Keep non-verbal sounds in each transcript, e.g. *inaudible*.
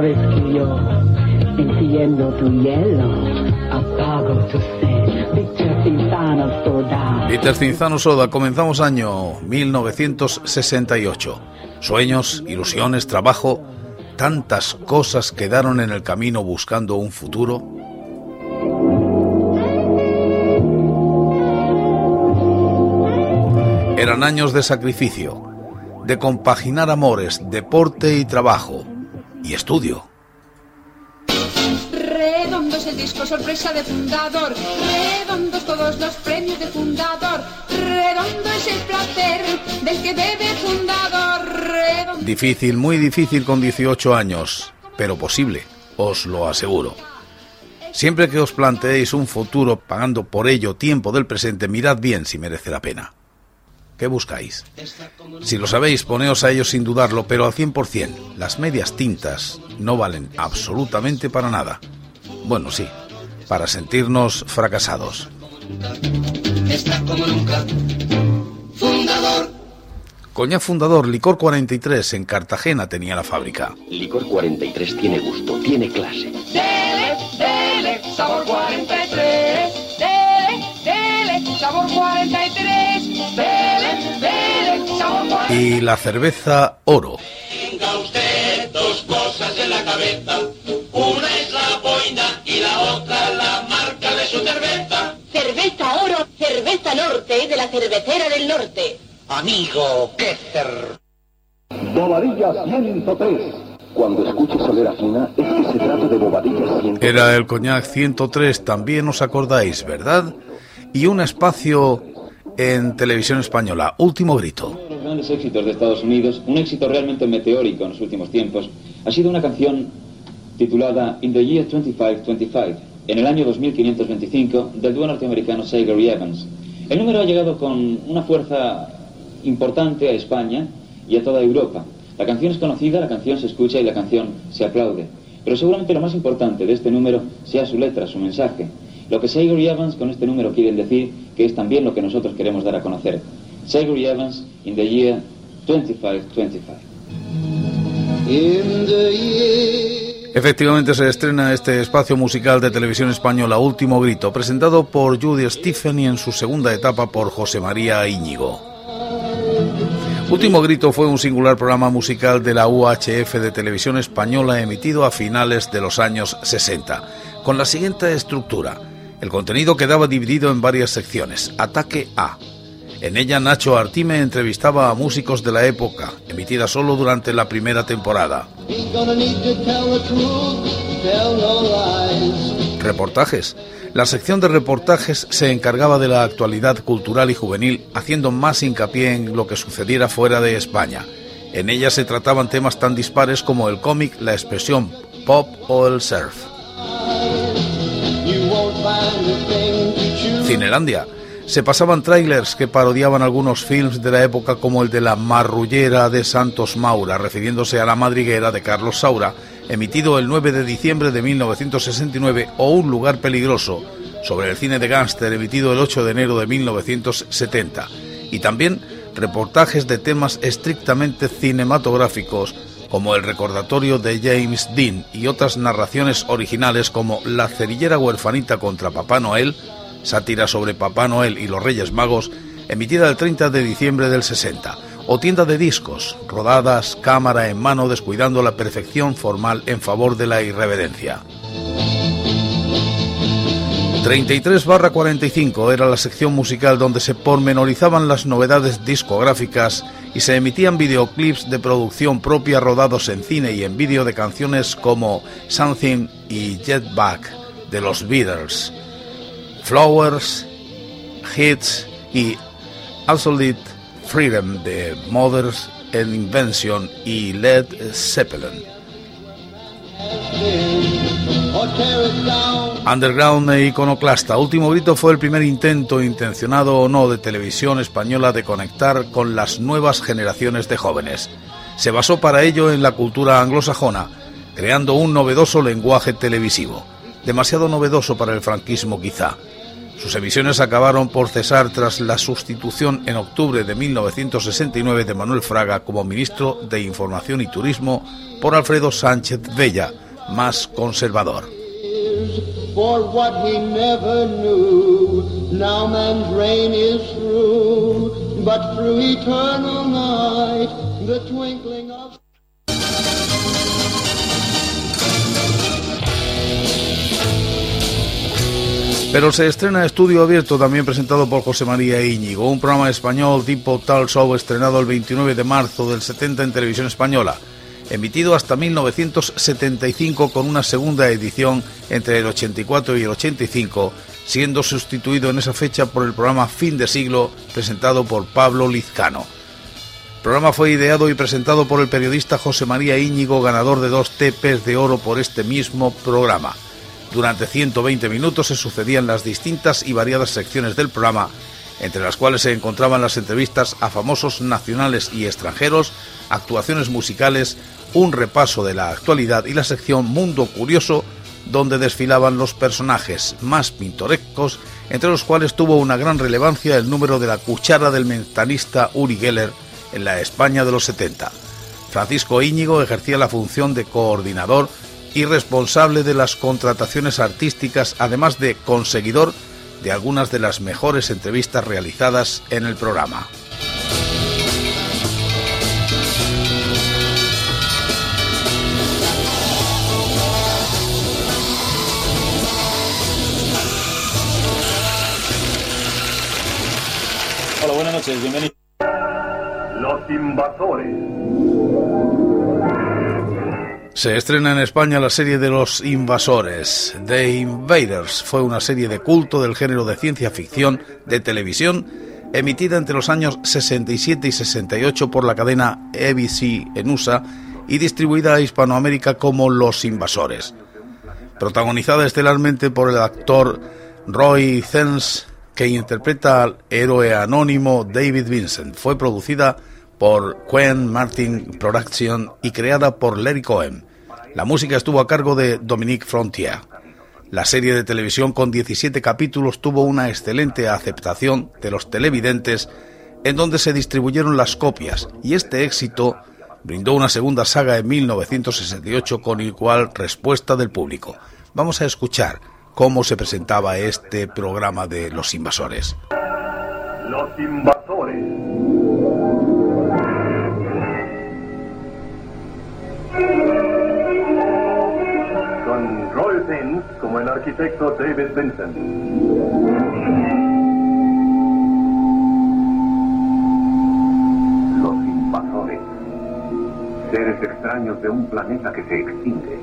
Sabes que Soda. Cinzano Soda. Comenzamos año 1968. Sueños, ilusiones, trabajo. Tantas cosas quedaron en el camino buscando un futuro Eran años de sacrificio, de compaginar amores, deporte y trabajo, y estudio. Redondos el disco sorpresa de fundador, redondos todos los premios de fundador, redondo es el placer del que bebe fundador. Difícil, muy difícil con 18 años, pero posible, os lo aseguro. Siempre que os planteéis un futuro pagando por ello tiempo del presente, mirad bien si merece la pena. ¿Qué buscáis? Si lo sabéis, poneos a ello sin dudarlo, pero al 100%. Las medias tintas no valen absolutamente para nada. Bueno, sí, para sentirnos fracasados. Fundador. Coña Fundador, Licor 43, en Cartagena tenía la fábrica. Licor 43 tiene gusto, tiene clase. Dele, dele, sabor 43. Dele, dele, sabor 43. Y la cerveza oro. Tenga usted dos cosas en la cabeza. Una es la boina y la otra la marca de su cerveza. Cerveza oro, cerveza norte de la cervecera del norte. Amigo, qué cer... Bobadilla 103. Cuando escuches solera fina, es que se trata de Bobadilla 103. Era el coñac 103, también os acordáis, ¿verdad? Y un espacio en televisión española. Último grito. Uno de los grandes éxitos de Estados Unidos, un éxito realmente meteórico en los últimos tiempos, ha sido una canción titulada In the Year 2525, en el año 2525, del dúo norteamericano Sager y Evans. El número ha llegado con una fuerza importante a España y a toda Europa. La canción es conocida, la canción se escucha y la canción se aplaude. Pero seguramente lo más importante de este número sea su letra, su mensaje. Lo que Sager y Evans con este número quieren decir, que es también lo que nosotros queremos dar a conocer. Sager y Evans in the year 2525. Efectivamente se estrena este espacio musical de televisión española Último Grito, presentado por Judy Stephen y en su segunda etapa por José María Íñigo. Último Grito fue un singular programa musical de la UHF de televisión española emitido a finales de los años 60, con la siguiente estructura. El contenido quedaba dividido en varias secciones. Ataque A. En ella Nacho Artime entrevistaba a músicos de la época, emitida solo durante la primera temporada. Reportajes. La sección de reportajes se encargaba de la actualidad cultural y juvenil, haciendo más hincapié en lo que sucediera fuera de España. En ella se trataban temas tan dispares como el cómic, la expresión pop o el surf. Cinelandia. Se pasaban trailers que parodiaban algunos films de la época como el de La Marrullera de Santos Maura, refiriéndose a La Madriguera de Carlos Saura, emitido el 9 de diciembre de 1969, o Un lugar peligroso, sobre el cine de gángster, emitido el 8 de enero de 1970. Y también reportajes de temas estrictamente cinematográficos, como el recordatorio de James Dean y otras narraciones originales como La cerillera huerfanita contra Papá Noel, sátira sobre Papá Noel y los Reyes Magos, emitida el 30 de diciembre del 60, o tienda de discos, rodadas, cámara en mano, descuidando la perfección formal en favor de la irreverencia. 33 barra 45 era la sección musical donde se pormenorizaban las novedades discográficas y se emitían videoclips de producción propia rodados en cine y en vídeo de canciones como Something y Jet Back de los Beatles, Flowers, Hits y Absolute Freedom de Mothers and Invention y Led Zeppelin. Underground e iconoclasta. Último Grito fue el primer intento, intencionado o no, de televisión española de conectar con las nuevas generaciones de jóvenes. Se basó para ello en la cultura anglosajona, creando un novedoso lenguaje televisivo. Demasiado novedoso para el franquismo quizá. Sus emisiones acabaron por cesar tras la sustitución en octubre de 1969 de Manuel Fraga como ministro de Información y Turismo por Alfredo Sánchez Bella, más conservador. Pero se estrena Estudio Abierto, también presentado por José María Íñigo, un programa español tipo Tal Show estrenado el 29 de marzo del 70 en televisión española, emitido hasta 1975 con una segunda edición entre el 84 y el 85, siendo sustituido en esa fecha por el programa Fin de Siglo, presentado por Pablo Lizcano. El programa fue ideado y presentado por el periodista José María Íñigo, ganador de dos TPs de oro por este mismo programa. Durante 120 minutos se sucedían las distintas y variadas secciones del programa, entre las cuales se encontraban las entrevistas a famosos nacionales y extranjeros, actuaciones musicales, un repaso de la actualidad y la sección Mundo Curioso, donde desfilaban los personajes más pintorescos, entre los cuales tuvo una gran relevancia el número de la cuchara del mentalista Uri Geller en la España de los 70. Francisco Íñigo ejercía la función de coordinador y responsable de las contrataciones artísticas, además de conseguidor de algunas de las mejores entrevistas realizadas en el programa. Noches, bienvenidos. Los invasores. Se estrena en España la serie de los invasores. The Invaders fue una serie de culto del género de ciencia ficción de televisión emitida entre los años 67 y 68 por la cadena ABC en USA y distribuida a Hispanoamérica como Los Invasores. Protagonizada estelarmente por el actor Roy Thens, que interpreta al héroe anónimo David Vincent. Fue producida por Quen Martin Production y creada por Larry Cohen. La música estuvo a cargo de Dominique Frontier. La serie de televisión con 17 capítulos tuvo una excelente aceptación de los televidentes en donde se distribuyeron las copias y este éxito brindó una segunda saga en 1968 con igual respuesta del público. Vamos a escuchar cómo se presentaba este programa de Los Invasores. Los invasores. como el arquitecto David Vincent. Los invasores, seres extraños de un planeta que se extingue.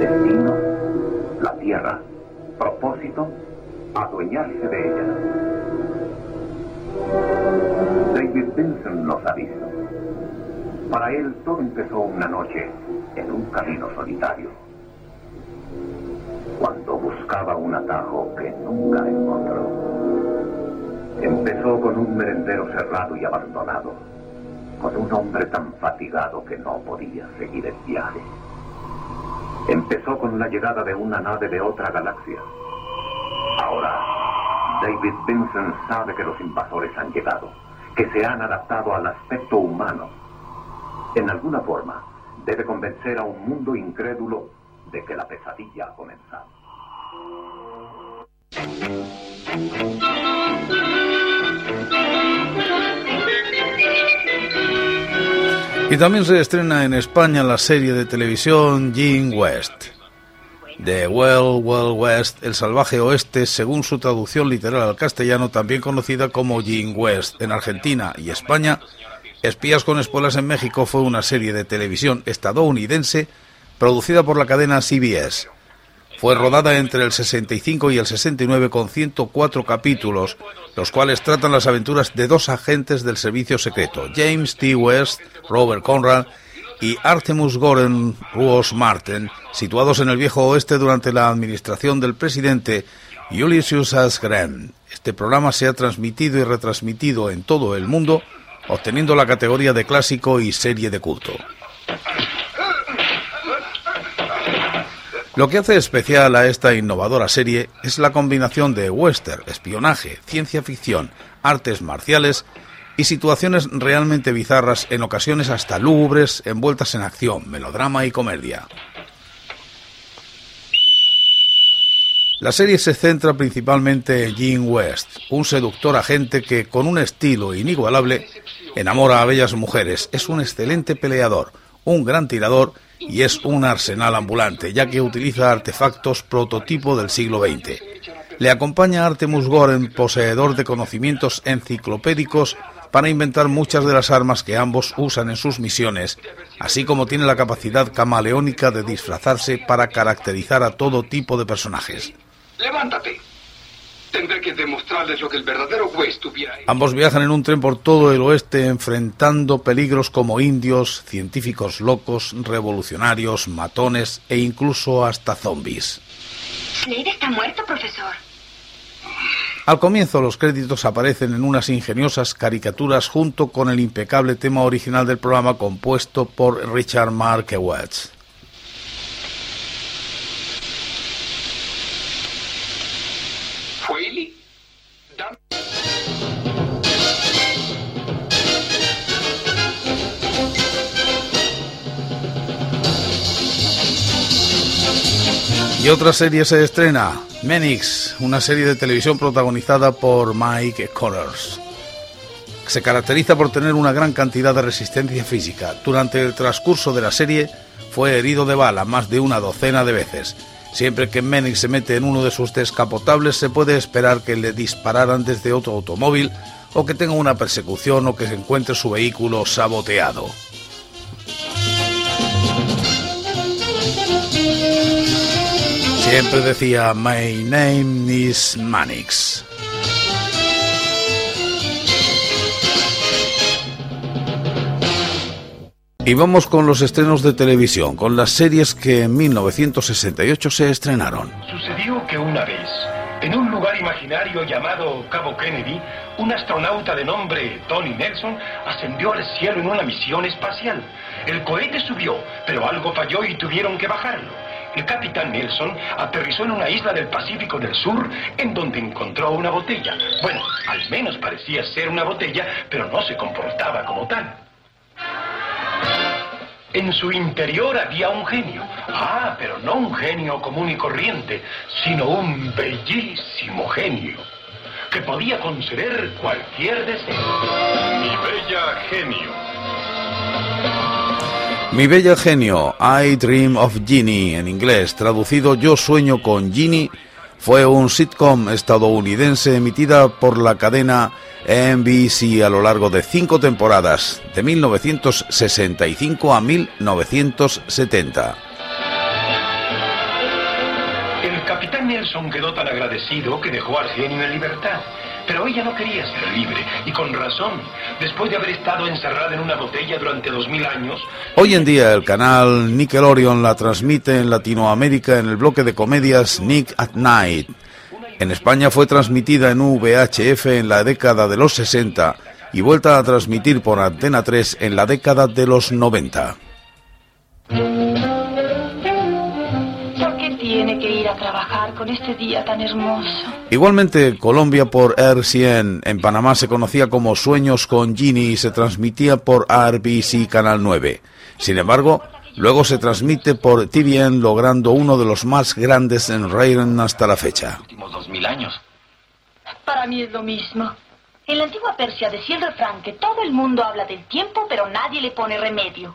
Destino, la Tierra. Propósito, adueñarse de ella. David Vincent los ha visto. Para él todo empezó una noche en un camino solitario cuando buscaba un atajo que nunca encontró. Empezó con un merendero cerrado y abandonado, con un hombre tan fatigado que no podía seguir el viaje. Empezó con la llegada de una nave de otra galaxia. Ahora, David Vincent sabe que los invasores han llegado, que se han adaptado al aspecto humano. En alguna forma, debe convencer a un mundo incrédulo de que la pesadilla ha comenzado. Y también se estrena en España la serie de televisión Jim West. The Well, Well West, El Salvaje Oeste, según su traducción literal al castellano, también conocida como Jim West. En Argentina y España, Espías con Espuelas en México fue una serie de televisión estadounidense producida por la cadena CBS. Fue rodada entre el 65 y el 69 con 104 capítulos, los cuales tratan las aventuras de dos agentes del servicio secreto, James T. West, Robert Conrad y Artemus Goren Ruos Marten, situados en el viejo oeste durante la administración del presidente Ulysses S. Grant. Este programa se ha transmitido y retransmitido en todo el mundo, obteniendo la categoría de clásico y serie de culto. Lo que hace especial a esta innovadora serie es la combinación de western, espionaje, ciencia ficción, artes marciales y situaciones realmente bizarras, en ocasiones hasta lúgubres, envueltas en acción, melodrama y comedia. La serie se centra principalmente en Jean West, un seductor agente que, con un estilo inigualable, enamora a bellas mujeres. Es un excelente peleador, un gran tirador y es un arsenal ambulante, ya que utiliza artefactos prototipo del siglo XX. Le acompaña Artemus Goren, poseedor de conocimientos enciclopédicos para inventar muchas de las armas que ambos usan en sus misiones, así como tiene la capacidad camaleónica de disfrazarse para caracterizar a todo tipo de personajes. Levántate. Tendré que demostrarles lo que el verdadero West hubiera Ambos viajan en un tren por todo el oeste enfrentando peligros como indios, científicos locos, revolucionarios, matones e incluso hasta zombies. Slade está muerto, profesor. Al comienzo los créditos aparecen en unas ingeniosas caricaturas junto con el impecable tema original del programa compuesto por Richard Markewitz. Y otra serie se estrena, Menix, una serie de televisión protagonizada por Mike Connors. Se caracteriza por tener una gran cantidad de resistencia física. Durante el transcurso de la serie fue herido de bala más de una docena de veces. Siempre que Menix se mete en uno de sus descapotables se puede esperar que le dispararan desde otro automóvil o que tenga una persecución o que se encuentre su vehículo saboteado. Siempre decía, My name is Manix. Y vamos con los estrenos de televisión, con las series que en 1968 se estrenaron. Sucedió que una vez, en un lugar imaginario llamado Cabo Kennedy, un astronauta de nombre Tony Nelson ascendió al cielo en una misión espacial. El cohete subió, pero algo falló y tuvieron que bajarlo. El capitán Nelson aterrizó en una isla del Pacífico del Sur en donde encontró una botella. Bueno, al menos parecía ser una botella, pero no se comportaba como tal. En su interior había un genio. Ah, pero no un genio común y corriente, sino un bellísimo genio que podía conceder cualquier deseo. Mi bella genio. Mi bella genio, I Dream of Ginny, en inglés, traducido Yo sueño con Ginny, fue un sitcom estadounidense emitida por la cadena NBC a lo largo de cinco temporadas, de 1965 a 1970. El capitán Nelson quedó tan agradecido que dejó al genio en libertad. Pero ella no quería ser libre, y con razón. Después de haber estado encerrada en una botella durante dos mil años... Hoy en día el canal Nickelodeon la transmite en Latinoamérica en el bloque de comedias Nick at Night. En España fue transmitida en VHF en la década de los 60 y vuelta a transmitir por Antena 3 en la década de los 90. A trabajar con este día tan hermoso. Igualmente, Colombia por RCN en Panamá se conocía como Sueños con Ginny y se transmitía por RBC Canal 9. Sin embargo, luego se transmite por TVN logrando uno de los más grandes en Rayron hasta la fecha. Últimos dos mil años. Para mí es lo mismo. En la antigua Persia decía el refrán que todo el mundo habla del tiempo, pero nadie le pone remedio.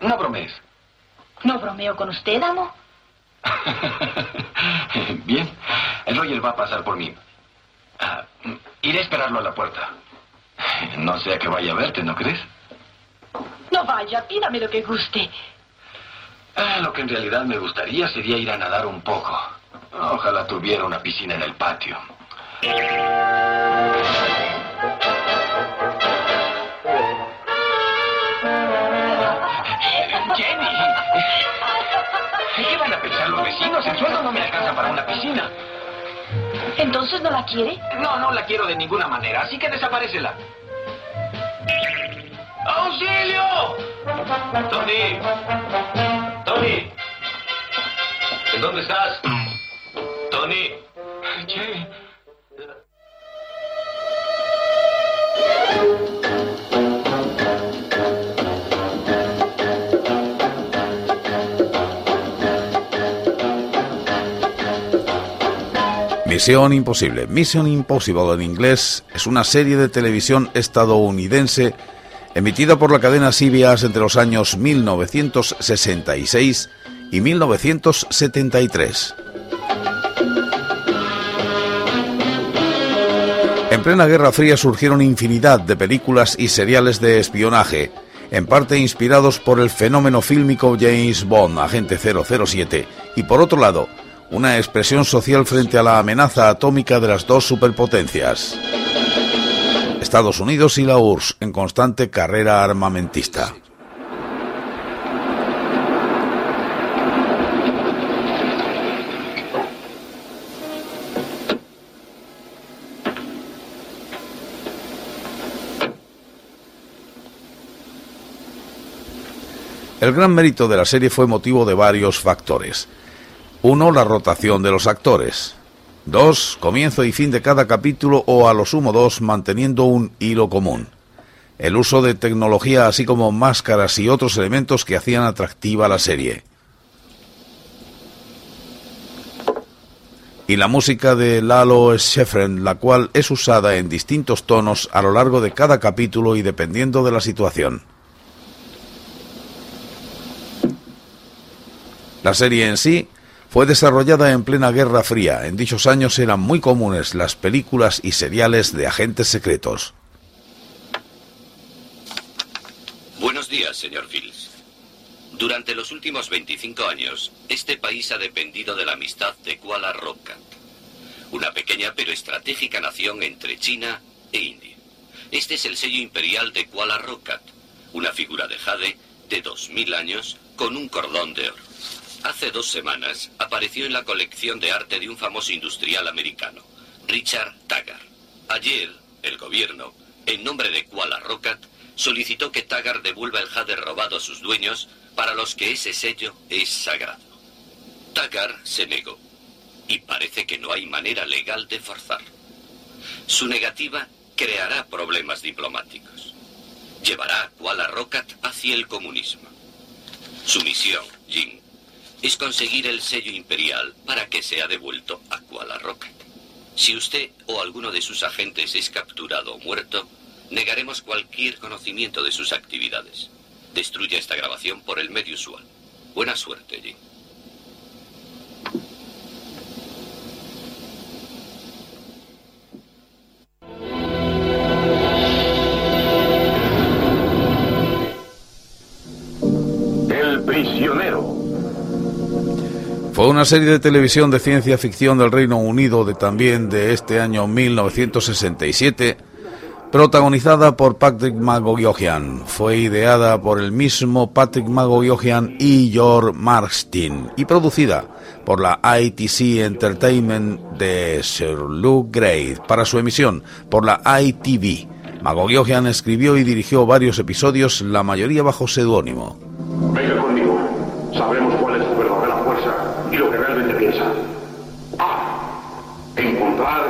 No bromees. ¿No bromeo con usted, amo? *laughs* Bien, el Roger va a pasar por mí. Ah, iré a esperarlo a la puerta. No sea que vaya a verte, ¿no crees? No vaya, pídame lo que guste. Ah, lo que en realidad me gustaría sería ir a nadar un poco. Ojalá tuviera una piscina en el patio. ¿Entonces no la quiere? No, no la quiero de ninguna manera, así que desaparecela. ¡Auxilio! Tony. Tony. ¿En dónde estás? Misión Imposible. Mission Impossible en inglés es una serie de televisión estadounidense emitida por la cadena CBS entre los años 1966 y 1973. En plena Guerra Fría surgieron infinidad de películas y seriales de espionaje, en parte inspirados por el fenómeno fílmico James Bond, Agente 007, y por otro lado, una expresión social frente a la amenaza atómica de las dos superpotencias. Estados Unidos y la URSS en constante carrera armamentista. El gran mérito de la serie fue motivo de varios factores. Uno, la rotación de los actores. Dos, comienzo y fin de cada capítulo o a lo sumo dos, manteniendo un hilo común. El uso de tecnología así como máscaras y otros elementos que hacían atractiva la serie. Y la música de Lalo Schifrin, la cual es usada en distintos tonos a lo largo de cada capítulo y dependiendo de la situación. La serie en sí fue desarrollada en plena Guerra Fría. En dichos años eran muy comunes las películas y seriales de agentes secretos. Buenos días, señor Fields. Durante los últimos 25 años, este país ha dependido de la amistad de Kuala Rokat, una pequeña pero estratégica nación entre China e India. Este es el sello imperial de Kuala Rokat, una figura de jade de 2.000 años con un cordón de oro. Hace dos semanas apareció en la colección de arte de un famoso industrial americano, Richard Taggart. Ayer, el gobierno, en nombre de Kuala Rokat, solicitó que Taggart devuelva el jade robado a sus dueños, para los que ese sello es sagrado. Taggart se negó, y parece que no hay manera legal de forzarlo. Su negativa creará problemas diplomáticos. Llevará a Kuala Rokat hacia el comunismo. Su misión, Jin, es conseguir el sello imperial para que sea devuelto a Kuala Rocket. Si usted o alguno de sus agentes es capturado o muerto, negaremos cualquier conocimiento de sus actividades. Destruya esta grabación por el medio usual. Buena suerte, Jim. El prisionero. Fue una serie de televisión de ciencia ficción del Reino Unido de también de este año 1967, protagonizada por Patrick McGowan. Fue ideada por el mismo Patrick McGowan y George Martin y producida por la ITC Entertainment de Sir Luke Gray para su emisión por la ITV. McGowan escribió y dirigió varios episodios, la mayoría bajo seudónimo. Venga conmigo. Sabremos cuál es tu verdadera fuerza y lo que realmente piensa. A. Encontrar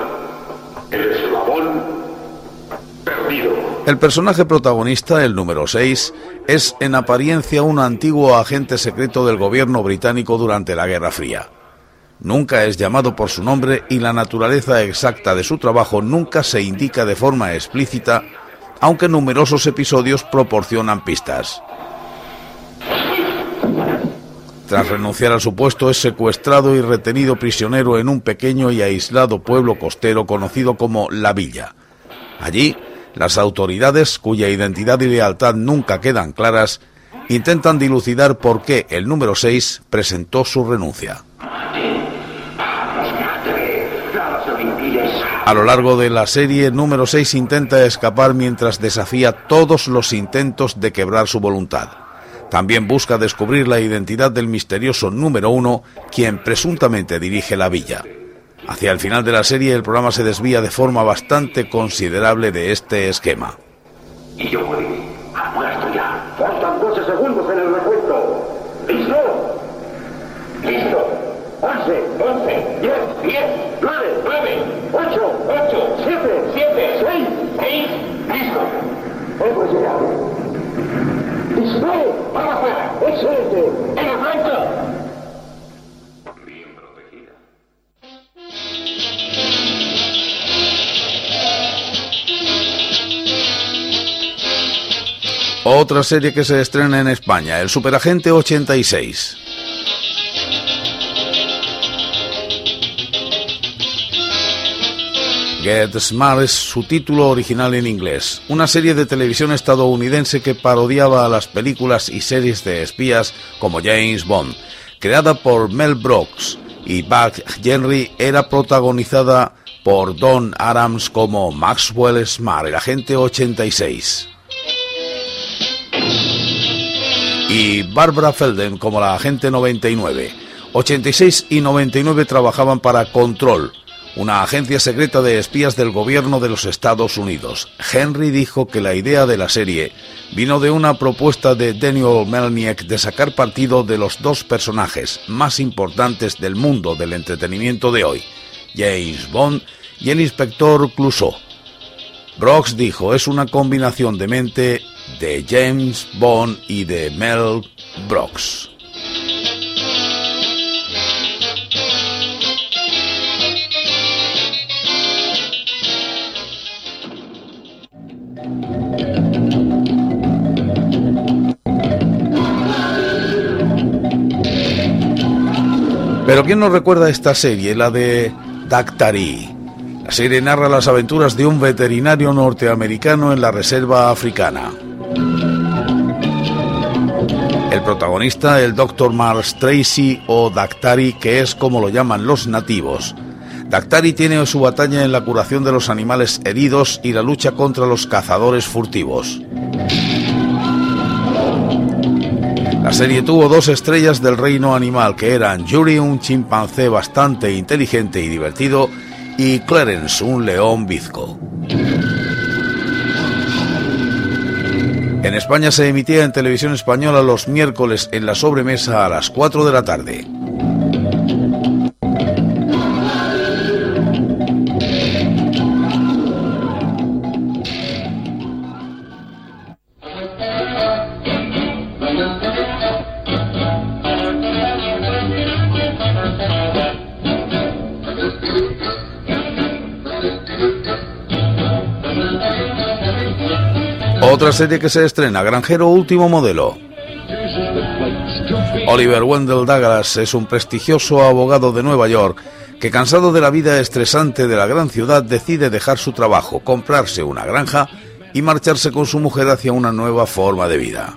el eslabón perdido. El personaje protagonista, el número 6, es en apariencia un antiguo agente secreto del gobierno británico durante la Guerra Fría. Nunca es llamado por su nombre y la naturaleza exacta de su trabajo nunca se indica de forma explícita, aunque numerosos episodios proporcionan pistas. Tras renunciar a su puesto es secuestrado y retenido prisionero en un pequeño y aislado pueblo costero conocido como La Villa. Allí, las autoridades, cuya identidad y lealtad nunca quedan claras, intentan dilucidar por qué el número 6 presentó su renuncia. A lo largo de la serie, número 6 intenta escapar mientras desafía todos los intentos de quebrar su voluntad. También busca descubrir la identidad del misterioso número 1, quien presuntamente dirige la villa. Hacia el final de la serie el programa se desvía de forma bastante considerable de este esquema. Otra serie que se estrena en España, El Superagente 86. Get Smart es su título original en inglés, una serie de televisión estadounidense que parodiaba a las películas y series de espías como James Bond. Creada por Mel Brooks y Buck Henry, era protagonizada por Don Adams como Maxwell Smart, el agente 86. Y Barbara Felden como la agente 99. 86 y 99 trabajaban para Control, una agencia secreta de espías del gobierno de los Estados Unidos. Henry dijo que la idea de la serie vino de una propuesta de Daniel Melnick de sacar partido de los dos personajes más importantes del mundo del entretenimiento de hoy, James Bond y el inspector Clouseau. Brooks dijo, es una combinación de mente de James Bond y de Mel Brooks. Pero ¿quién nos recuerda esta serie, la de Dactari? La serie narra las aventuras de un veterinario norteamericano en la reserva africana. Protagonista, el Dr. Mars Tracy o Dactari, que es como lo llaman los nativos. Dactari tiene su batalla en la curación de los animales heridos y la lucha contra los cazadores furtivos. La serie tuvo dos estrellas del reino animal que eran Yuri, un chimpancé bastante inteligente y divertido, y Clarence, un león bizco. En España se emitía en televisión española los miércoles en la sobremesa a las 4 de la tarde. Otra serie que se estrena, Granjero Último Modelo. Oliver Wendell Douglas es un prestigioso abogado de Nueva York que cansado de la vida estresante de la gran ciudad decide dejar su trabajo, comprarse una granja y marcharse con su mujer hacia una nueva forma de vida.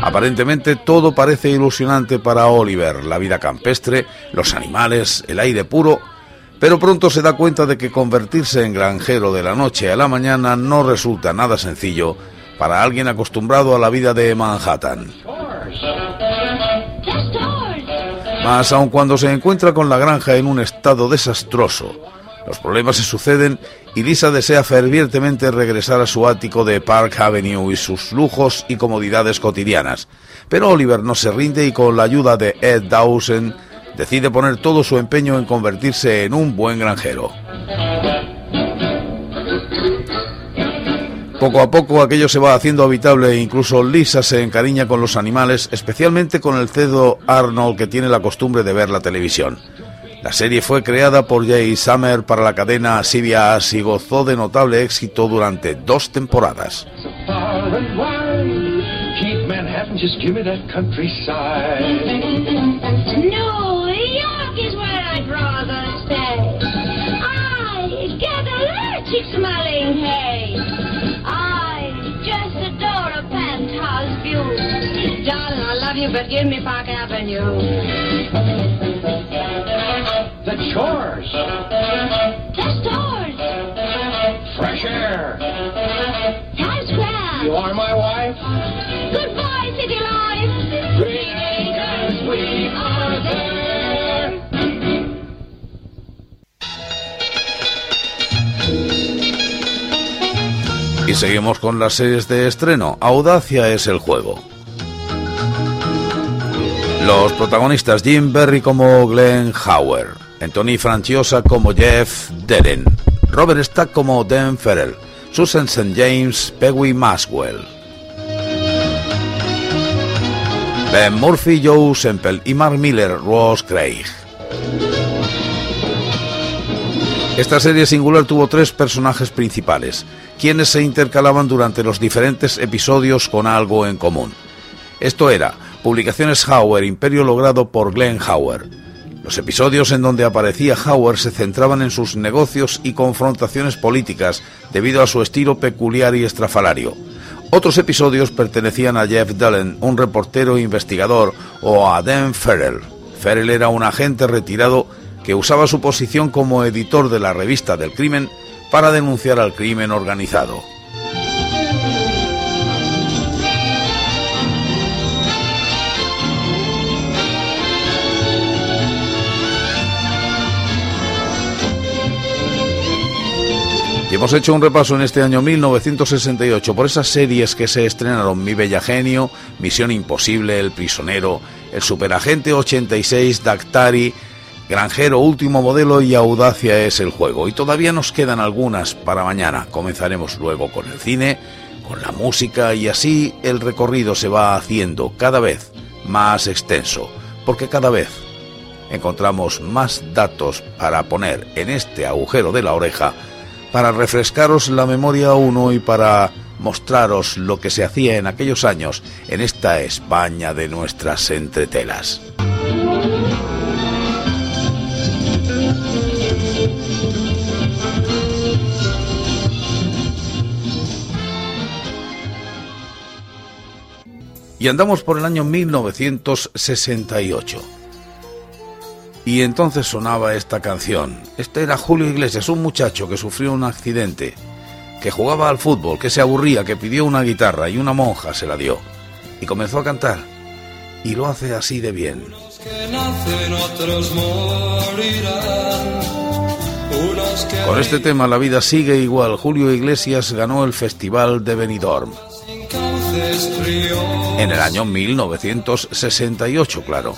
Aparentemente todo parece ilusionante para Oliver, la vida campestre, los animales, el aire puro pero pronto se da cuenta de que convertirse en granjero de la noche a la mañana no resulta nada sencillo para alguien acostumbrado a la vida de Manhattan. Más aun cuando se encuentra con la granja en un estado desastroso. Los problemas se suceden y Lisa desea fervientemente regresar a su ático de Park Avenue y sus lujos y comodidades cotidianas. Pero Oliver no se rinde y con la ayuda de Ed Dawson decide poner todo su empeño en convertirse en un buen granjero. Poco a poco aquello se va haciendo habitable e incluso Lisa se encariña con los animales, especialmente con el cedo Arnold que tiene la costumbre de ver la televisión. La serie fue creada por Jay Summer para la cadena CBS y gozó de notable éxito durante dos temporadas. you, but give me Park Avenue. The chores. The stores. Fresh air. Times Square. You are my wife. Goodbye, city life. Because we are there. Y seguimos con las series de estreno. Audacia es el juego. Los protagonistas Jim Berry como Glenn Howard, Anthony Franciosa como Jeff Deren, Robert Stack como Dan Farrell, Susan St. James, Peggy Maswell. Ben Murphy, Joe Semple y Mark Miller, Ross Craig. Esta serie singular tuvo tres personajes principales, quienes se intercalaban durante los diferentes episodios con algo en común. Esto era Publicaciones Howard, Imperio logrado por Glenn Howard. Los episodios en donde aparecía Howard se centraban en sus negocios y confrontaciones políticas debido a su estilo peculiar y estrafalario. Otros episodios pertenecían a Jeff Dullen, un reportero e investigador, o a Dan Farrell. Farrell era un agente retirado que usaba su posición como editor de la revista del crimen para denunciar al crimen organizado. Hemos hecho un repaso en este año 1968 por esas series que se estrenaron Mi Bella Genio, Misión Imposible, El Prisionero, El Superagente 86, Dactari, Granjero, Último Modelo y Audacia es el juego. Y todavía nos quedan algunas para mañana. Comenzaremos luego con el cine, con la música y así el recorrido se va haciendo cada vez más extenso, porque cada vez encontramos más datos para poner en este agujero de la oreja para refrescaros la memoria a uno y para mostraros lo que se hacía en aquellos años en esta España de nuestras entretelas. Y andamos por el año 1968. Y entonces sonaba esta canción. Este era Julio Iglesias, un muchacho que sufrió un accidente, que jugaba al fútbol, que se aburría, que pidió una guitarra y una monja se la dio. Y comenzó a cantar. Y lo hace así de bien. Con este tema la vida sigue igual. Julio Iglesias ganó el Festival de Benidorm. En el año 1968, claro.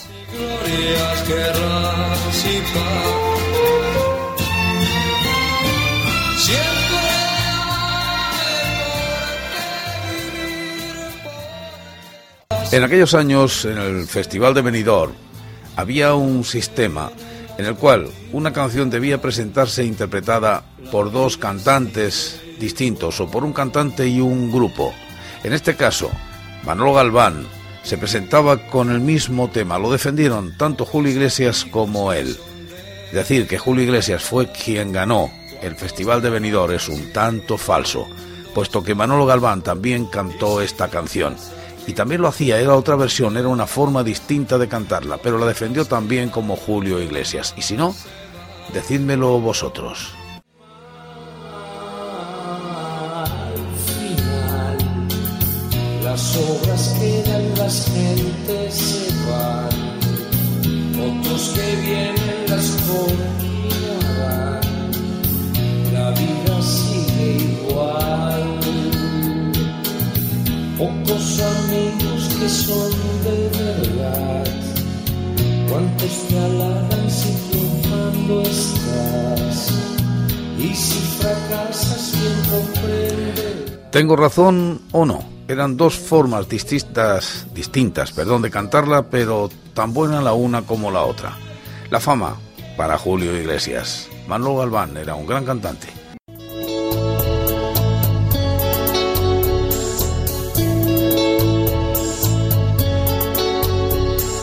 En aquellos años, en el Festival de Benidorm, había un sistema en el cual una canción debía presentarse interpretada por dos cantantes distintos o por un cantante y un grupo. En este caso, Manolo Galván se presentaba con el mismo tema. Lo defendieron tanto Julio Iglesias como él. Decir que Julio Iglesias fue quien ganó el Festival de Benidorm es un tanto falso, puesto que Manolo Galván también cantó esta canción. Y también lo hacía, era otra versión, era una forma distinta de cantarla, pero la defendió también como Julio Iglesias. Y si no, decídmelo vosotros. Las obras quedan, las gentes se van, otros que vienen las continuarán, la vida sigue igual. Pocos amigos que son de verdad, cuántos te halagan si triunfando estás, y si fracasas, ¿quién comprende? ¿Tengo razón o no? Eran dos formas distintas, distintas, perdón, de cantarla, pero tan buena la una como la otra. La fama para Julio Iglesias. Manolo Galván era un gran cantante.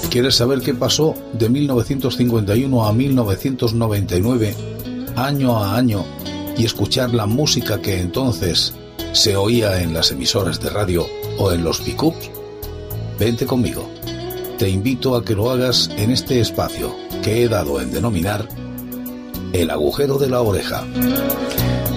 ¿Quieres saber qué pasó de 1951 a 1999, año a año, y escuchar la música que entonces se oía en las emisoras de radio o en los pickups? Vente conmigo. Te invito a que lo hagas en este espacio que he dado en denominar el agujero de la oreja.